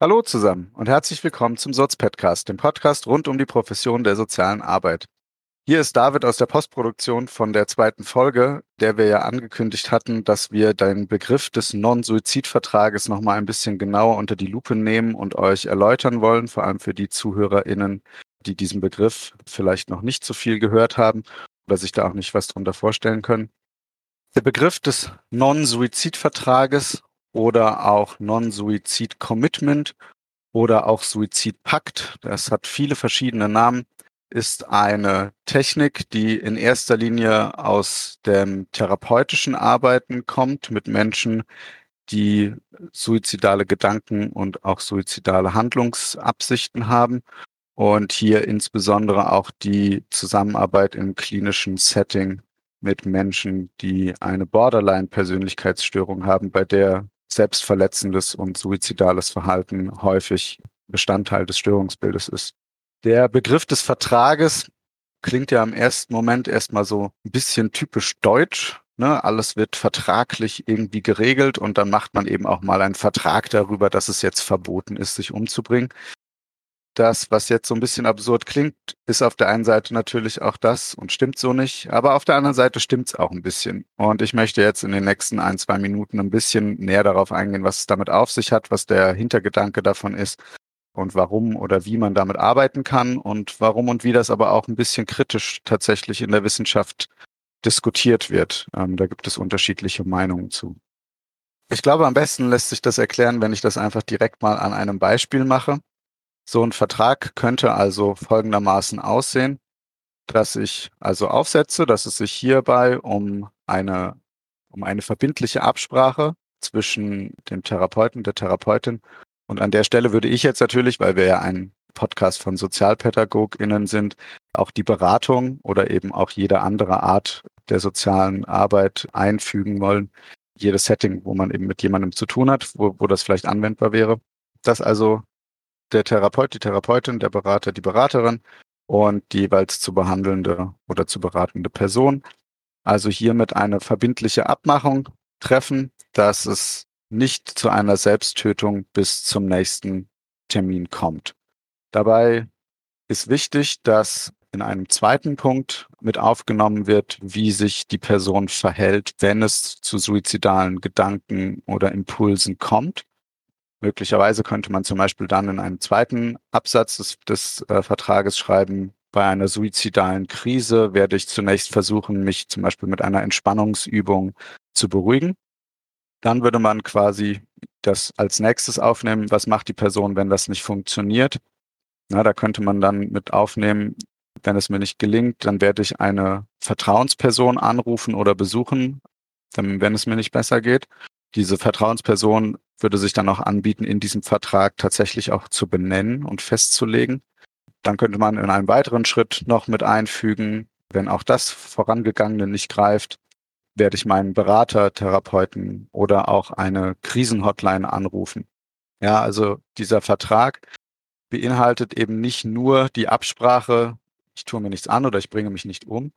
Hallo zusammen und herzlich willkommen zum Soz-Podcast, dem Podcast rund um die Profession der sozialen Arbeit. Hier ist David aus der Postproduktion von der zweiten Folge, der wir ja angekündigt hatten, dass wir den Begriff des Non-Suizid-Vertrages nochmal ein bisschen genauer unter die Lupe nehmen und euch erläutern wollen, vor allem für die ZuhörerInnen, die diesen Begriff vielleicht noch nicht so viel gehört haben oder sich da auch nicht was drunter vorstellen können. Der Begriff des Non-Suizid-Vertrages oder auch Non-Suizid-Commitment oder auch Suizidpakt. Das hat viele verschiedene Namen, ist eine Technik, die in erster Linie aus dem therapeutischen Arbeiten kommt mit Menschen, die suizidale Gedanken und auch suizidale Handlungsabsichten haben und hier insbesondere auch die Zusammenarbeit im klinischen Setting mit Menschen, die eine Borderline-Persönlichkeitsstörung haben, bei der selbstverletzendes und suizidales Verhalten häufig Bestandteil des Störungsbildes ist. Der Begriff des Vertrages klingt ja im ersten Moment erstmal so ein bisschen typisch deutsch. Ne? Alles wird vertraglich irgendwie geregelt und dann macht man eben auch mal einen Vertrag darüber, dass es jetzt verboten ist, sich umzubringen das, was jetzt so ein bisschen absurd klingt, ist auf der einen Seite natürlich auch das und stimmt so nicht, aber auf der anderen Seite stimmt es auch ein bisschen. Und ich möchte jetzt in den nächsten ein, zwei Minuten ein bisschen näher darauf eingehen, was es damit auf sich hat, was der Hintergedanke davon ist und warum oder wie man damit arbeiten kann und warum und wie das aber auch ein bisschen kritisch tatsächlich in der Wissenschaft diskutiert wird. Ähm, da gibt es unterschiedliche Meinungen zu. Ich glaube, am besten lässt sich das erklären, wenn ich das einfach direkt mal an einem Beispiel mache. So ein Vertrag könnte also folgendermaßen aussehen, dass ich also aufsetze, dass es sich hierbei um eine, um eine verbindliche Absprache zwischen dem Therapeuten, der Therapeutin und an der Stelle würde ich jetzt natürlich, weil wir ja ein Podcast von SozialpädagogInnen sind, auch die Beratung oder eben auch jede andere Art der sozialen Arbeit einfügen wollen. Jedes Setting, wo man eben mit jemandem zu tun hat, wo, wo das vielleicht anwendbar wäre. Dass also der Therapeut, die Therapeutin, der Berater, die Beraterin und die jeweils zu behandelnde oder zu beratende Person. Also hiermit eine verbindliche Abmachung treffen, dass es nicht zu einer Selbsttötung bis zum nächsten Termin kommt. Dabei ist wichtig, dass in einem zweiten Punkt mit aufgenommen wird, wie sich die Person verhält, wenn es zu suizidalen Gedanken oder Impulsen kommt. Möglicherweise könnte man zum Beispiel dann in einem zweiten Absatz des, des äh, Vertrages schreiben, bei einer suizidalen Krise werde ich zunächst versuchen, mich zum Beispiel mit einer Entspannungsübung zu beruhigen. Dann würde man quasi das als nächstes aufnehmen, was macht die Person, wenn das nicht funktioniert. Na, da könnte man dann mit aufnehmen, wenn es mir nicht gelingt, dann werde ich eine Vertrauensperson anrufen oder besuchen, wenn es mir nicht besser geht. Diese Vertrauensperson würde sich dann auch anbieten, in diesem Vertrag tatsächlich auch zu benennen und festzulegen. Dann könnte man in einem weiteren Schritt noch mit einfügen, wenn auch das Vorangegangene nicht greift, werde ich meinen Berater, Therapeuten oder auch eine Krisenhotline anrufen. Ja, also dieser Vertrag beinhaltet eben nicht nur die Absprache, ich tue mir nichts an oder ich bringe mich nicht um,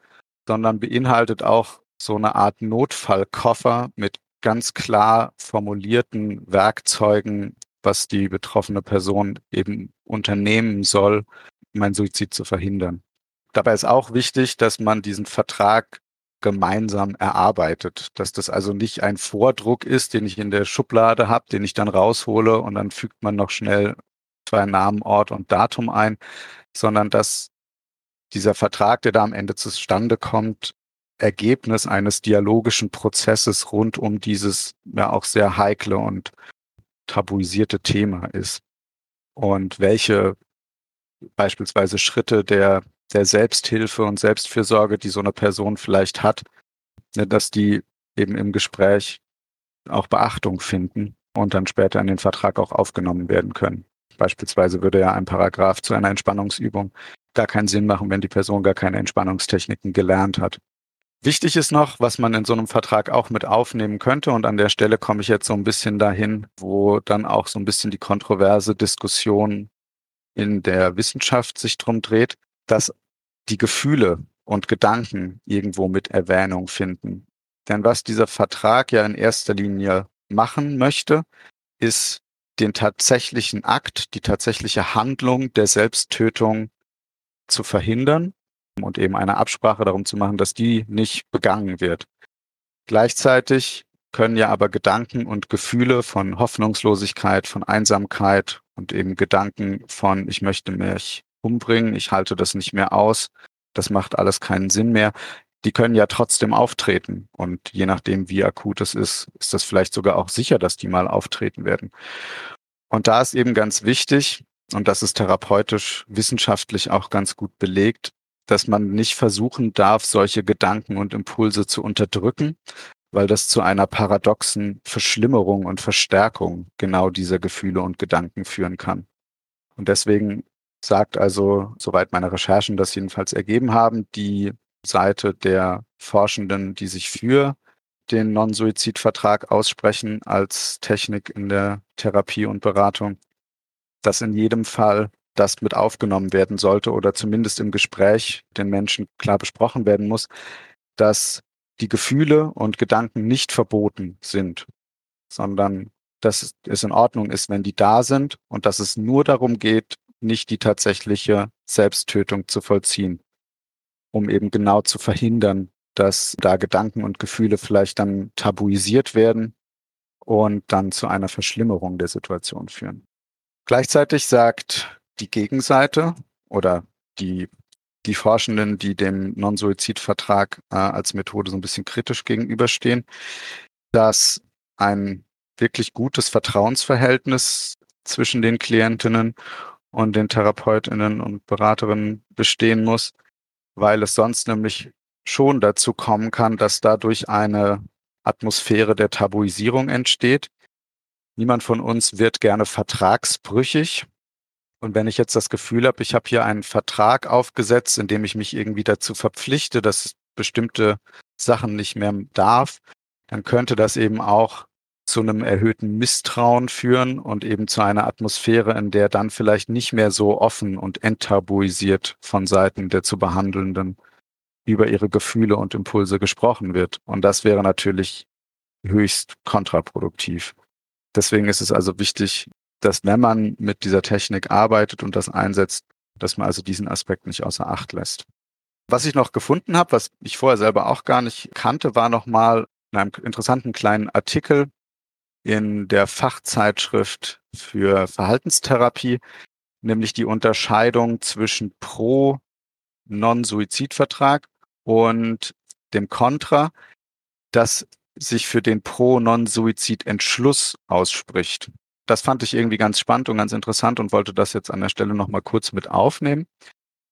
sondern beinhaltet auch so eine Art Notfallkoffer mit ganz klar formulierten Werkzeugen, was die betroffene Person eben unternehmen soll, um Suizid zu verhindern. Dabei ist auch wichtig, dass man diesen Vertrag gemeinsam erarbeitet, dass das also nicht ein Vordruck ist, den ich in der Schublade habe, den ich dann raushole und dann fügt man noch schnell zwei Namen, Ort und Datum ein, sondern dass dieser Vertrag, der da am Ende zustande kommt, Ergebnis eines dialogischen Prozesses rund um dieses ja auch sehr heikle und tabuisierte Thema ist. Und welche beispielsweise Schritte der, der Selbsthilfe und Selbstfürsorge, die so eine Person vielleicht hat, ne, dass die eben im Gespräch auch Beachtung finden und dann später in den Vertrag auch aufgenommen werden können. Beispielsweise würde ja ein Paragraph zu einer Entspannungsübung gar keinen Sinn machen, wenn die Person gar keine Entspannungstechniken gelernt hat. Wichtig ist noch, was man in so einem Vertrag auch mit aufnehmen könnte. Und an der Stelle komme ich jetzt so ein bisschen dahin, wo dann auch so ein bisschen die kontroverse Diskussion in der Wissenschaft sich drum dreht, dass die Gefühle und Gedanken irgendwo mit Erwähnung finden. Denn was dieser Vertrag ja in erster Linie machen möchte, ist den tatsächlichen Akt, die tatsächliche Handlung der Selbsttötung zu verhindern und eben eine Absprache darum zu machen, dass die nicht begangen wird. Gleichzeitig können ja aber Gedanken und Gefühle von Hoffnungslosigkeit, von Einsamkeit und eben Gedanken von, ich möchte mich umbringen, ich halte das nicht mehr aus, das macht alles keinen Sinn mehr, die können ja trotzdem auftreten. Und je nachdem, wie akut es ist, ist das vielleicht sogar auch sicher, dass die mal auftreten werden. Und da ist eben ganz wichtig, und das ist therapeutisch wissenschaftlich auch ganz gut belegt, dass man nicht versuchen darf, solche Gedanken und Impulse zu unterdrücken, weil das zu einer paradoxen Verschlimmerung und Verstärkung genau dieser Gefühle und Gedanken führen kann. Und deswegen sagt also, soweit meine Recherchen das jedenfalls ergeben haben, die Seite der Forschenden, die sich für den Non-Suizid-Vertrag aussprechen als Technik in der Therapie und Beratung, dass in jedem Fall das mit aufgenommen werden sollte oder zumindest im Gespräch den Menschen klar besprochen werden muss, dass die Gefühle und Gedanken nicht verboten sind, sondern dass es in Ordnung ist, wenn die da sind und dass es nur darum geht, nicht die tatsächliche Selbsttötung zu vollziehen, um eben genau zu verhindern, dass da Gedanken und Gefühle vielleicht dann tabuisiert werden und dann zu einer Verschlimmerung der Situation führen. Gleichzeitig sagt die Gegenseite oder die, die Forschenden, die dem Non-Suizid-Vertrag äh, als Methode so ein bisschen kritisch gegenüberstehen, dass ein wirklich gutes Vertrauensverhältnis zwischen den Klientinnen und den Therapeutinnen und Beraterinnen bestehen muss, weil es sonst nämlich schon dazu kommen kann, dass dadurch eine Atmosphäre der Tabuisierung entsteht. Niemand von uns wird gerne vertragsbrüchig. Und wenn ich jetzt das Gefühl habe, ich habe hier einen Vertrag aufgesetzt, in dem ich mich irgendwie dazu verpflichte, dass bestimmte Sachen nicht mehr darf, dann könnte das eben auch zu einem erhöhten Misstrauen führen und eben zu einer Atmosphäre, in der dann vielleicht nicht mehr so offen und enttabuisiert von Seiten der zu behandelnden über ihre Gefühle und Impulse gesprochen wird. Und das wäre natürlich höchst kontraproduktiv. Deswegen ist es also wichtig, dass wenn man mit dieser Technik arbeitet und das einsetzt, dass man also diesen Aspekt nicht außer Acht lässt. Was ich noch gefunden habe, was ich vorher selber auch gar nicht kannte, war nochmal in einem interessanten kleinen Artikel in der Fachzeitschrift für Verhaltenstherapie, nämlich die Unterscheidung zwischen Pro Non-Suizid-Vertrag und dem Contra, das sich für den Pro-Non-Suizid-Entschluss ausspricht. Das fand ich irgendwie ganz spannend und ganz interessant und wollte das jetzt an der Stelle nochmal kurz mit aufnehmen.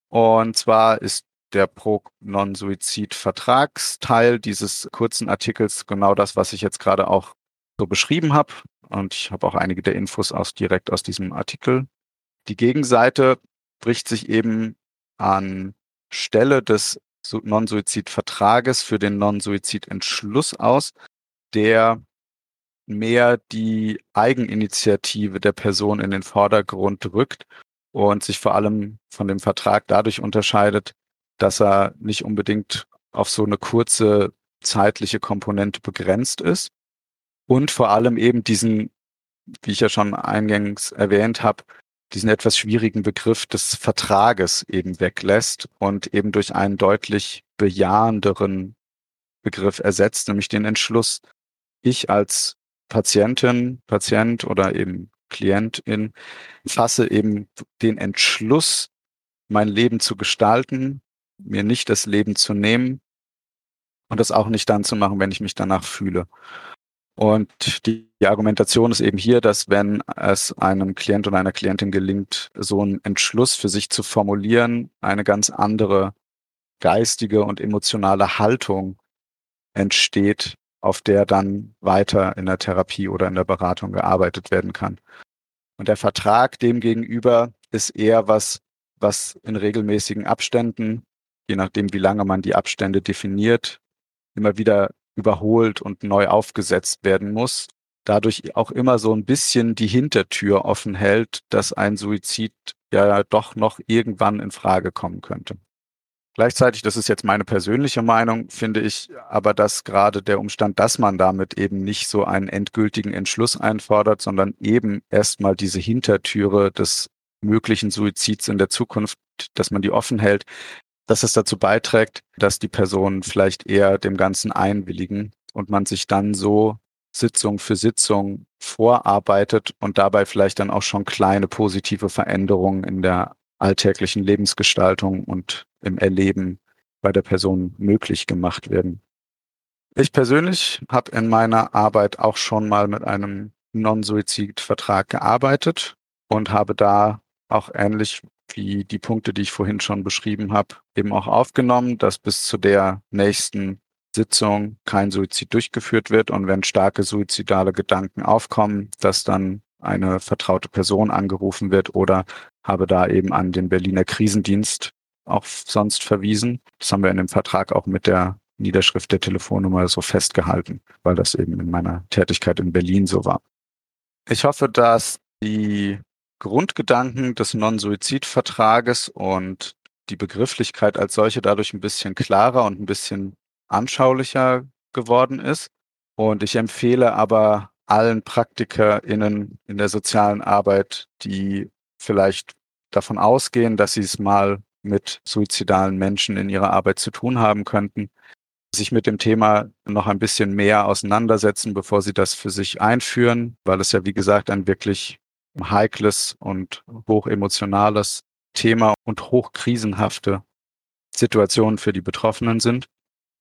Und zwar ist der Pro-Non-Suizid-Vertragsteil dieses kurzen Artikels genau das, was ich jetzt gerade auch so beschrieben habe. Und ich habe auch einige der Infos aus, direkt aus diesem Artikel. Die Gegenseite bricht sich eben an Stelle des Non-Suizid-Vertrages für den Non-Suizid-Entschluss aus, der mehr die Eigeninitiative der Person in den Vordergrund rückt und sich vor allem von dem Vertrag dadurch unterscheidet, dass er nicht unbedingt auf so eine kurze zeitliche Komponente begrenzt ist. Und vor allem eben diesen, wie ich ja schon eingangs erwähnt habe, diesen etwas schwierigen Begriff des Vertrages eben weglässt und eben durch einen deutlich bejahenderen Begriff ersetzt, nämlich den Entschluss, ich als Patientin, Patient oder eben Klientin fasse eben den Entschluss, mein Leben zu gestalten, mir nicht das Leben zu nehmen und das auch nicht dann zu machen, wenn ich mich danach fühle. Und die, die, Argumentation ist eben hier, dass wenn es einem Klient oder einer Klientin gelingt, so einen Entschluss für sich zu formulieren, eine ganz andere geistige und emotionale Haltung entsteht, auf der dann weiter in der Therapie oder in der Beratung gearbeitet werden kann. Und der Vertrag demgegenüber ist eher was, was in regelmäßigen Abständen, je nachdem wie lange man die Abstände definiert, immer wieder überholt und neu aufgesetzt werden muss, dadurch auch immer so ein bisschen die Hintertür offen hält, dass ein Suizid ja doch noch irgendwann in Frage kommen könnte. Gleichzeitig, das ist jetzt meine persönliche Meinung, finde ich aber, dass gerade der Umstand, dass man damit eben nicht so einen endgültigen Entschluss einfordert, sondern eben erstmal diese Hintertüre des möglichen Suizids in der Zukunft, dass man die offen hält, dass es dazu beiträgt, dass die Personen vielleicht eher dem Ganzen einwilligen und man sich dann so Sitzung für Sitzung vorarbeitet und dabei vielleicht dann auch schon kleine positive Veränderungen in der alltäglichen Lebensgestaltung und im Erleben bei der Person möglich gemacht werden. Ich persönlich habe in meiner Arbeit auch schon mal mit einem Non-Suizid-Vertrag gearbeitet und habe da auch ähnlich wie die Punkte, die ich vorhin schon beschrieben habe, eben auch aufgenommen, dass bis zu der nächsten Sitzung kein Suizid durchgeführt wird und wenn starke suizidale Gedanken aufkommen, dass dann eine vertraute Person angerufen wird oder habe da eben an den Berliner Krisendienst auch sonst verwiesen. Das haben wir in dem Vertrag auch mit der Niederschrift der Telefonnummer so festgehalten, weil das eben in meiner Tätigkeit in Berlin so war. Ich hoffe, dass die Grundgedanken des Non-Suizid-Vertrages und die Begrifflichkeit als solche dadurch ein bisschen klarer und ein bisschen anschaulicher geworden ist. Und ich empfehle aber allen PraktikerInnen in der sozialen Arbeit, die vielleicht davon ausgehen, dass sie es mal mit suizidalen Menschen in ihrer Arbeit zu tun haben könnten, sich mit dem Thema noch ein bisschen mehr auseinandersetzen, bevor sie das für sich einführen, weil es ja, wie gesagt, ein wirklich heikles und hochemotionales Thema und hochkrisenhafte Situationen für die Betroffenen sind.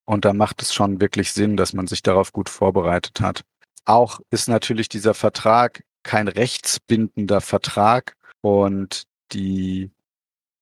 Und da macht es schon wirklich Sinn, dass man sich darauf gut vorbereitet hat. Auch ist natürlich dieser Vertrag kein rechtsbindender Vertrag und die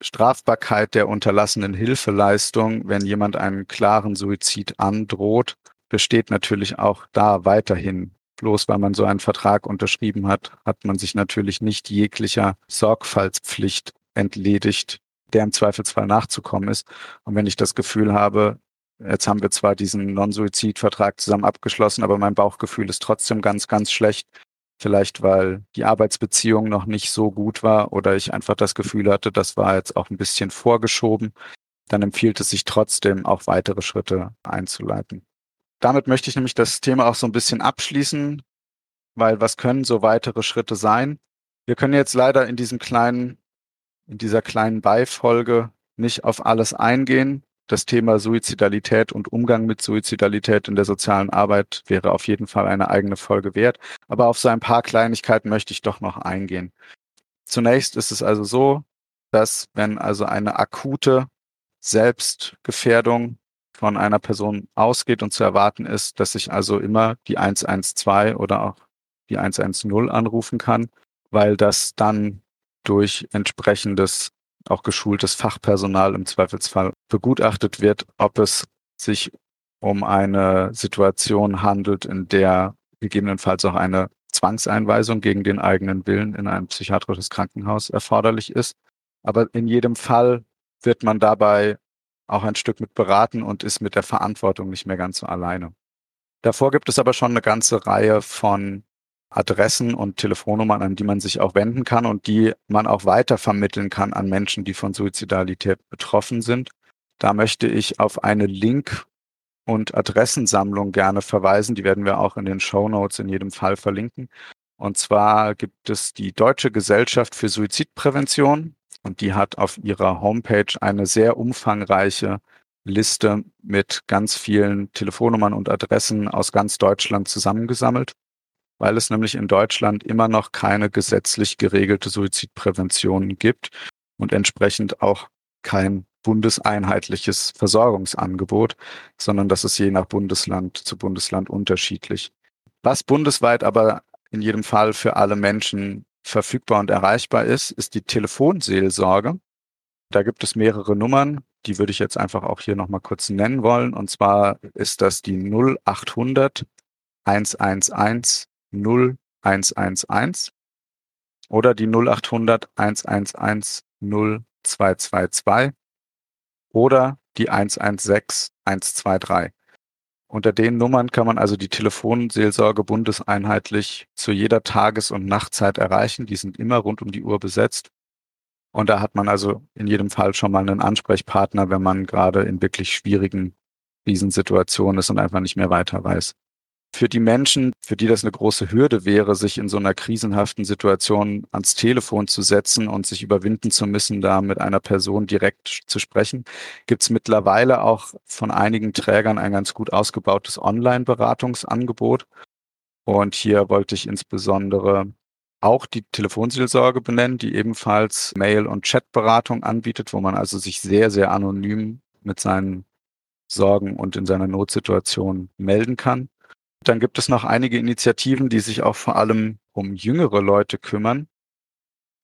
Strafbarkeit der unterlassenen Hilfeleistung, wenn jemand einen klaren Suizid androht, besteht natürlich auch da weiterhin Bloß weil man so einen Vertrag unterschrieben hat, hat man sich natürlich nicht jeglicher Sorgfaltspflicht entledigt, der im Zweifelsfall nachzukommen ist. Und wenn ich das Gefühl habe, jetzt haben wir zwar diesen Non-Suizid-Vertrag zusammen abgeschlossen, aber mein Bauchgefühl ist trotzdem ganz, ganz schlecht. Vielleicht, weil die Arbeitsbeziehung noch nicht so gut war oder ich einfach das Gefühl hatte, das war jetzt auch ein bisschen vorgeschoben. Dann empfiehlt es sich trotzdem, auch weitere Schritte einzuleiten damit möchte ich nämlich das Thema auch so ein bisschen abschließen, weil was können so weitere Schritte sein? Wir können jetzt leider in diesem kleinen, in dieser kleinen Beifolge nicht auf alles eingehen. Das Thema Suizidalität und Umgang mit Suizidalität in der sozialen Arbeit wäre auf jeden Fall eine eigene Folge wert. Aber auf so ein paar Kleinigkeiten möchte ich doch noch eingehen. Zunächst ist es also so, dass wenn also eine akute Selbstgefährdung von einer Person ausgeht und zu erwarten ist, dass ich also immer die 112 oder auch die 110 anrufen kann, weil das dann durch entsprechendes, auch geschultes Fachpersonal im Zweifelsfall begutachtet wird, ob es sich um eine Situation handelt, in der gegebenenfalls auch eine Zwangseinweisung gegen den eigenen Willen in ein psychiatrisches Krankenhaus erforderlich ist. Aber in jedem Fall wird man dabei auch ein Stück mit beraten und ist mit der Verantwortung nicht mehr ganz so alleine. Davor gibt es aber schon eine ganze Reihe von Adressen und Telefonnummern, an die man sich auch wenden kann und die man auch weiter vermitteln kann an Menschen, die von Suizidalität betroffen sind. Da möchte ich auf eine Link- und Adressensammlung gerne verweisen. Die werden wir auch in den Show Notes in jedem Fall verlinken. Und zwar gibt es die Deutsche Gesellschaft für Suizidprävention. Und die hat auf ihrer Homepage eine sehr umfangreiche Liste mit ganz vielen Telefonnummern und Adressen aus ganz Deutschland zusammengesammelt, weil es nämlich in Deutschland immer noch keine gesetzlich geregelte Suizidprävention gibt und entsprechend auch kein bundeseinheitliches Versorgungsangebot, sondern das ist je nach Bundesland zu Bundesland unterschiedlich. Was bundesweit aber in jedem Fall für alle Menschen verfügbar und erreichbar ist, ist die Telefonseelsorge. Da gibt es mehrere Nummern, die würde ich jetzt einfach auch hier nochmal kurz nennen wollen. Und zwar ist das die 0800 111 0111 oder die 0800 111 0222 oder die 116 123. Unter den Nummern kann man also die Telefonseelsorge bundeseinheitlich zu jeder Tages- und Nachtzeit erreichen. Die sind immer rund um die Uhr besetzt. Und da hat man also in jedem Fall schon mal einen Ansprechpartner, wenn man gerade in wirklich schwierigen Krisensituationen ist und einfach nicht mehr weiter weiß. Für die Menschen, für die das eine große Hürde wäre, sich in so einer krisenhaften Situation ans Telefon zu setzen und sich überwinden zu müssen, da mit einer Person direkt zu sprechen, gibt es mittlerweile auch von einigen Trägern ein ganz gut ausgebautes Online-Beratungsangebot. Und hier wollte ich insbesondere auch die Telefonseelsorge benennen, die ebenfalls Mail- und Chatberatung anbietet, wo man also sich sehr, sehr anonym mit seinen Sorgen und in seiner Notsituation melden kann. Dann gibt es noch einige Initiativen, die sich auch vor allem um jüngere Leute kümmern.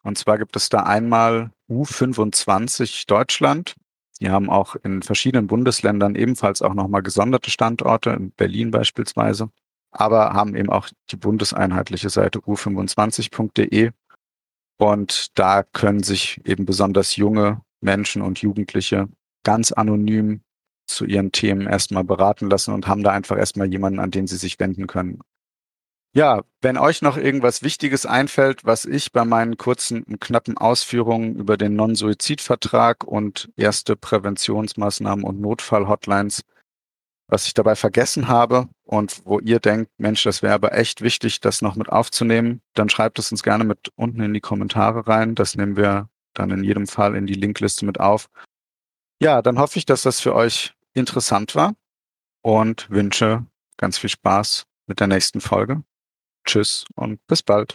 Und zwar gibt es da einmal U25 Deutschland. Die haben auch in verschiedenen Bundesländern ebenfalls auch nochmal gesonderte Standorte, in Berlin beispielsweise, aber haben eben auch die bundeseinheitliche Seite u25.de. Und da können sich eben besonders junge Menschen und Jugendliche ganz anonym zu ihren Themen erstmal beraten lassen und haben da einfach erstmal jemanden, an den sie sich wenden können. Ja, wenn euch noch irgendwas Wichtiges einfällt, was ich bei meinen kurzen und knappen Ausführungen über den Non-Suizid-Vertrag und erste Präventionsmaßnahmen und Notfall-Hotlines, was ich dabei vergessen habe und wo ihr denkt, Mensch, das wäre aber echt wichtig, das noch mit aufzunehmen, dann schreibt es uns gerne mit unten in die Kommentare rein. Das nehmen wir dann in jedem Fall in die Linkliste mit auf. Ja, dann hoffe ich, dass das für euch interessant war und wünsche ganz viel Spaß mit der nächsten Folge. Tschüss und bis bald.